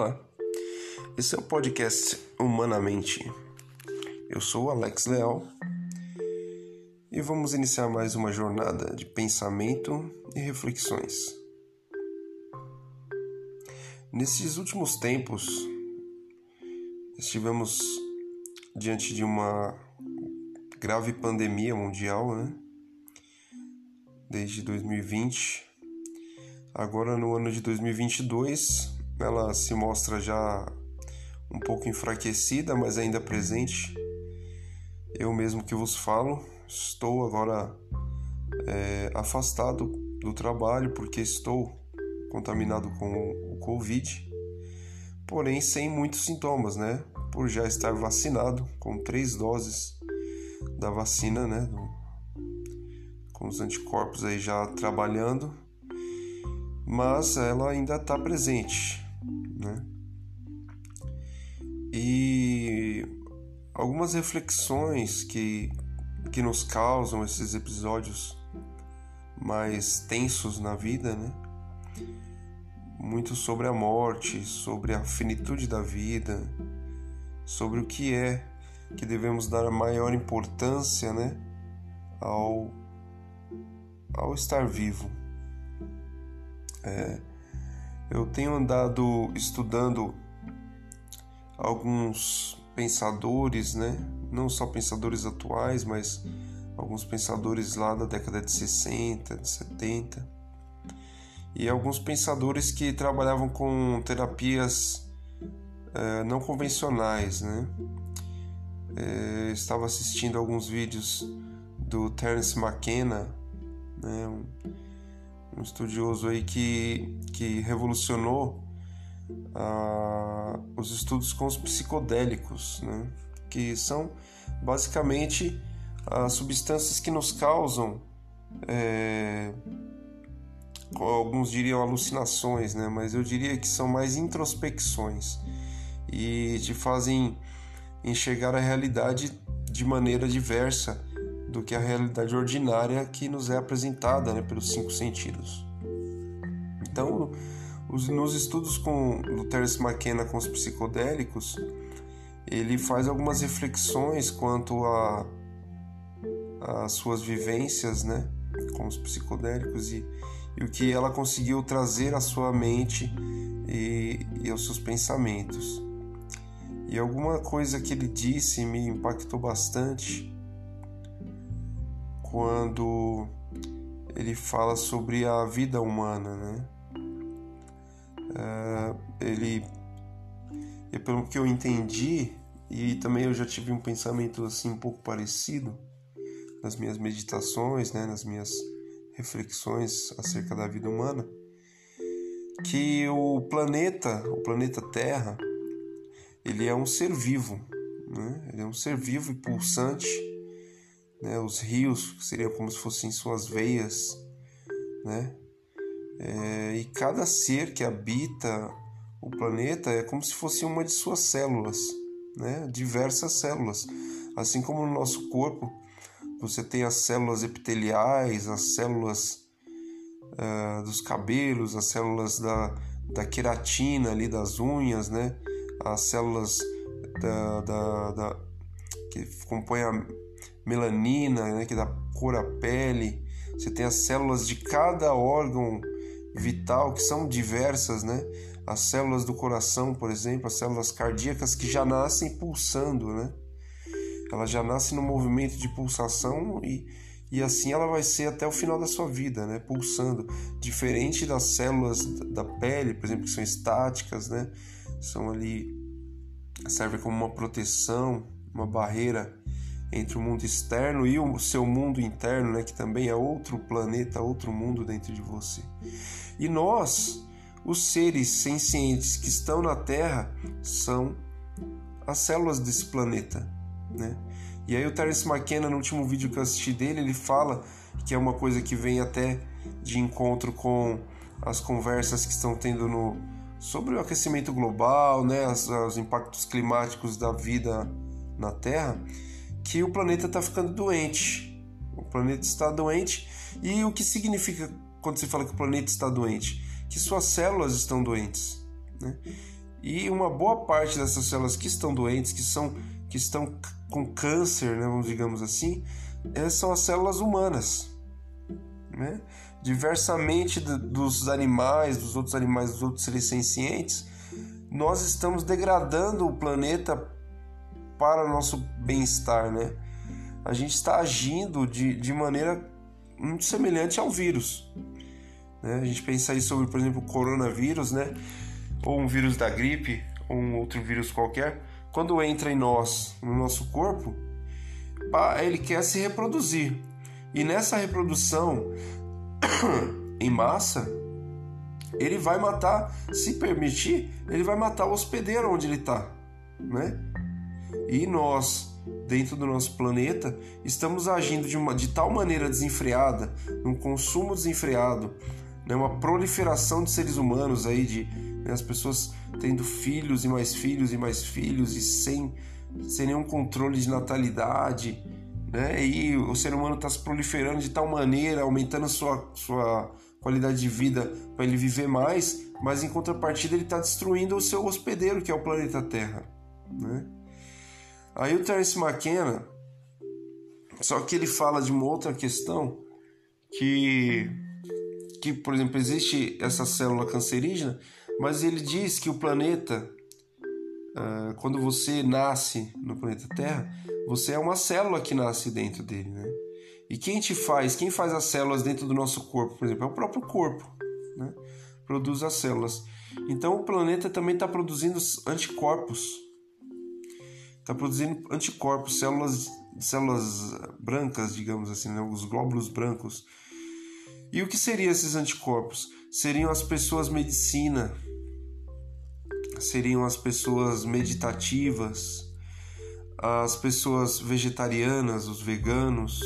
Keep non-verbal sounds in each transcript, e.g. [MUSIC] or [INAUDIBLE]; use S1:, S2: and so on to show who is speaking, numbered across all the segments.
S1: Olá, esse é o podcast Humanamente. Eu sou Alex Leal e vamos iniciar mais uma jornada de pensamento e reflexões. Nesses últimos tempos, estivemos diante de uma grave pandemia mundial, né? Desde 2020. Agora, no ano de 2022, ela se mostra já um pouco enfraquecida, mas ainda presente. Eu mesmo que vos falo, estou agora é, afastado do trabalho porque estou contaminado com o Covid, porém sem muitos sintomas, né? Por já estar vacinado com três doses da vacina, né? Com os anticorpos aí já trabalhando, mas ela ainda está presente, algumas reflexões que, que nos causam esses episódios mais tensos na vida, né? Muito sobre a morte, sobre a finitude da vida, sobre o que é que devemos dar maior importância, né? Ao, ao estar vivo. É, eu tenho andado estudando alguns pensadores, né? Não só pensadores atuais, mas alguns pensadores lá da década de 60, de 70. E alguns pensadores que trabalhavam com terapias é, não convencionais, né? É, estava assistindo alguns vídeos do Terence McKenna, né? Um, um estudioso aí que, que revolucionou ah, os estudos com os psicodélicos, né? que são basicamente as substâncias que nos causam, é, alguns diriam alucinações, né? mas eu diria que são mais introspecções e te fazem enxergar a realidade de maneira diversa do que a realidade ordinária que nos é apresentada né, pelos cinco sentidos. Então, nos estudos com do Terence McKenna com os psicodélicos, ele faz algumas reflexões quanto a as suas vivências, né, com os psicodélicos e, e o que ela conseguiu trazer à sua mente e, e aos seus pensamentos. E alguma coisa que ele disse me impactou bastante quando ele fala sobre a vida humana, né? Uh, ele, e pelo que eu entendi e também eu já tive um pensamento assim um pouco parecido nas minhas meditações, né, nas minhas reflexões acerca da vida humana, que o planeta, o planeta Terra, ele é um ser vivo, né? Ele é um ser vivo e pulsante né? Os rios seriam como se fossem suas veias, né? É, e cada ser que habita o planeta é como se fosse uma de suas células, né? Diversas células, assim como no nosso corpo você tem as células epiteliais, as células uh, dos cabelos, as células da, da queratina ali das unhas, né? As células da, da, da que compõem a melanina, né, que dá cor à pele. Você tem as células de cada órgão vital que são diversas, né? As células do coração, por exemplo, as células cardíacas que já nascem pulsando, né? Ela já nasce no movimento de pulsação e, e assim ela vai ser até o final da sua vida, né? Pulsando. Diferente das células da pele, por exemplo, que são estáticas, né? São ali servem como uma proteção, uma barreira entre o mundo externo e o seu mundo interno, né, que também é outro planeta, outro mundo dentro de você. E nós, os seres sencientes que estão na Terra, são as células desse planeta, né? E aí o Terence McKenna, no último vídeo que eu assisti dele, ele fala que é uma coisa que vem até de encontro com as conversas que estão tendo no sobre o aquecimento global, né, os, os impactos climáticos da vida na Terra que o planeta está ficando doente. O planeta está doente. E o que significa quando se fala que o planeta está doente? Que suas células estão doentes. Né? E uma boa parte dessas células que estão doentes, que são que estão com câncer, né, vamos digamos assim, são as células humanas. Né? Diversamente dos animais, dos outros animais, dos outros seres sencientes, nós estamos degradando o planeta para o nosso bem-estar, né? A gente está agindo de, de maneira muito semelhante ao vírus. Né? A gente pensa aí sobre, por exemplo, o coronavírus, né? Ou um vírus da gripe, ou um outro vírus qualquer. Quando entra em nós, no nosso corpo, ele quer se reproduzir. E nessa reprodução [COUGHS] em massa, ele vai matar, se permitir, ele vai matar o hospedeiro onde ele está, né? E nós, dentro do nosso planeta, estamos agindo de, uma, de tal maneira desenfreada, num consumo desenfreado, né? uma proliferação de seres humanos aí, de né? as pessoas tendo filhos e mais filhos e mais filhos e sem, sem nenhum controle de natalidade, né? E o ser humano está se proliferando de tal maneira, aumentando sua, sua qualidade de vida para ele viver mais, mas em contrapartida ele está destruindo o seu hospedeiro, que é o planeta Terra. Né? Aí o Terence McKenna, só que ele fala de uma outra questão que, que por exemplo, existe essa célula cancerígena, mas ele diz que o planeta, ah, quando você nasce no planeta Terra, você é uma célula que nasce dentro dele, né? E quem te faz, quem faz as células dentro do nosso corpo, por exemplo, é o próprio corpo, né? Produz as células. Então o planeta também está produzindo anticorpos. Está produzindo anticorpos, células, células brancas, digamos assim, né? os glóbulos brancos. E o que seriam esses anticorpos? Seriam as pessoas medicina, seriam as pessoas meditativas, as pessoas vegetarianas, os veganos,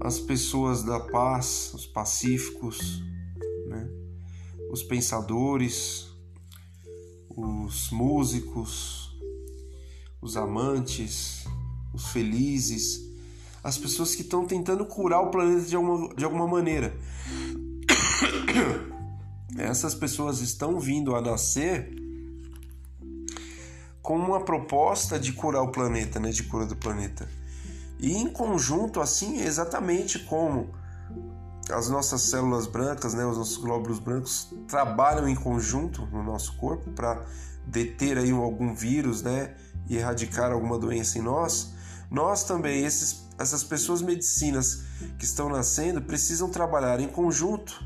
S1: as pessoas da paz, os pacíficos, né? os pensadores, os músicos, os amantes, os felizes, as pessoas que estão tentando curar o planeta de alguma, de alguma maneira. [COUGHS] Essas pessoas estão vindo a nascer com uma proposta de curar o planeta, né, de cura do planeta. E em conjunto, assim, exatamente como as nossas células brancas, né, os nossos glóbulos brancos trabalham em conjunto no nosso corpo para deter aí algum vírus, né, e erradicar alguma doença em nós, nós também esses, essas pessoas medicinas que estão nascendo precisam trabalhar em conjunto,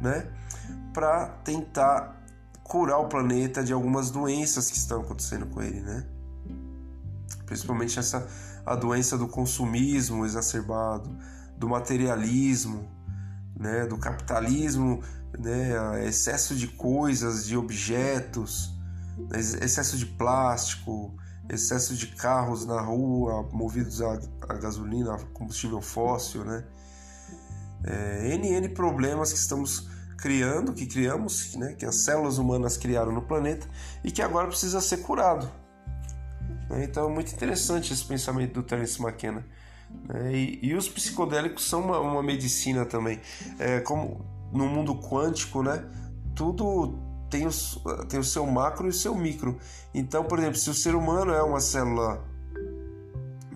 S1: né, para tentar curar o planeta de algumas doenças que estão acontecendo com ele, né? Principalmente essa a doença do consumismo exacerbado, do materialismo, né, do capitalismo, né, excesso de coisas, de objetos, excesso de plástico, excesso de carros na rua movidos a, a gasolina, a combustível fóssil, né? É, N, N problemas que estamos criando, que criamos, né, que as células humanas criaram no planeta e que agora precisa ser curado. Né? Então é muito interessante esse pensamento do Terence McKenna. Né? E, e, os psicodélicos são uma, uma medicina também. É, como no mundo quântico, né, tudo tem o, tem o seu macro e o seu micro. Então, por exemplo, se o ser humano é uma célula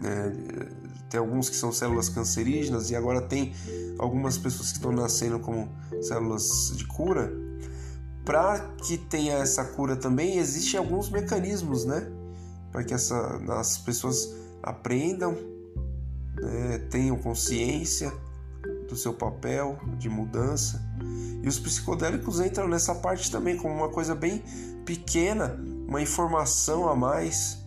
S1: né, tem alguns que são células cancerígenas e agora tem algumas pessoas que estão nascendo como células de cura. Para que tenha essa cura também, existem alguns mecanismos, né? Para que essa, as pessoas aprendam, né? tenham consciência do seu papel de mudança. E os psicodélicos entram nessa parte também como uma coisa bem pequena, uma informação a mais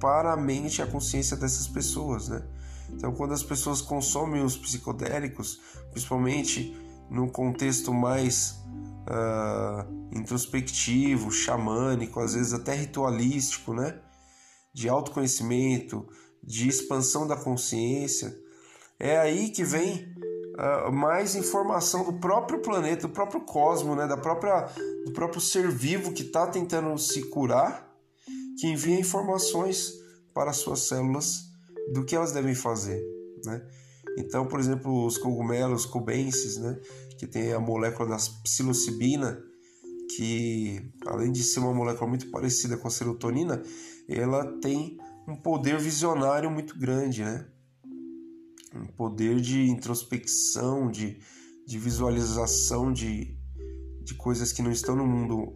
S1: para a mente e a consciência dessas pessoas, né? Então, quando as pessoas consomem os psicodélicos, principalmente num contexto mais uh, introspectivo, xamânico, às vezes até ritualístico, né? De autoconhecimento, de expansão da consciência, é aí que vem uh, mais informação do próprio planeta, do próprio cosmos, né? Da própria, do próprio ser vivo que está tentando se curar, que envia informações para as suas células do que elas devem fazer, né? Então, por exemplo, os cogumelos cubensis, né, que tem a molécula da psilocibina, que além de ser uma molécula muito parecida com a serotonina, ela tem um poder visionário muito grande, né? Um poder de introspecção, de, de visualização de, de coisas que não estão no mundo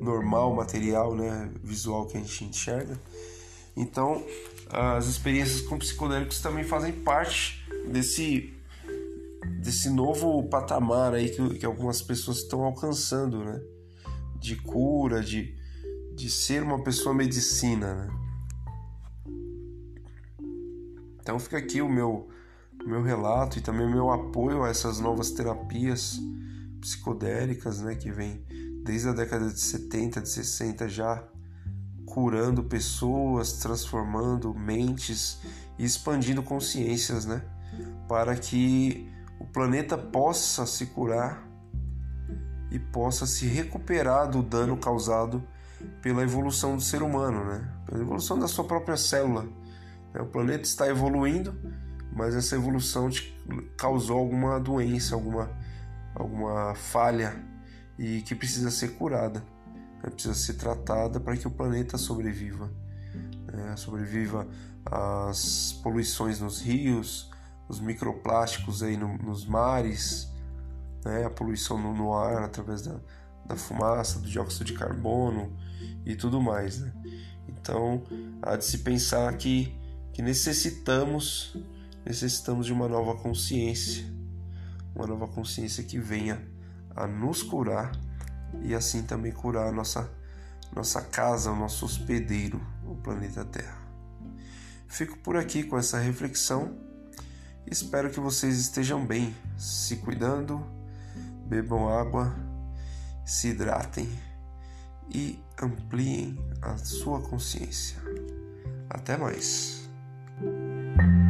S1: normal, material, né? Visual que a gente enxerga. Então, as experiências com psicodélicos também fazem parte desse desse novo patamar aí que, que algumas pessoas estão alcançando, né? De cura, de, de ser uma pessoa medicina, né? Então fica aqui o meu, meu relato e também o meu apoio a essas novas terapias psicodélicas, né? Que vem desde a década de 70, de 60 já curando pessoas, transformando mentes e expandindo consciências, né? Para que o planeta possa se curar e possa se recuperar do dano causado pela evolução do ser humano, né? Pela evolução da sua própria célula. Né? O planeta está evoluindo, mas essa evolução causou alguma doença, alguma, alguma falha e que precisa ser curada, né? precisa ser tratada para que o planeta sobreviva. Né? Sobreviva às poluições nos rios, os microplásticos aí no, nos mares, né, a poluição no, no, ar através da, da fumaça, do dióxido de carbono e tudo mais. Né? Então, há de se pensar que, que necessitamos, necessitamos de uma nova consciência, uma nova consciência que venha a nos curar e assim também curar a nossa, nossa casa, o nosso hospedeiro, o planeta Terra. Fico por aqui com essa reflexão Espero que vocês estejam bem, se cuidando, bebam água, se hidratem e ampliem a sua consciência. Até mais. Thank you.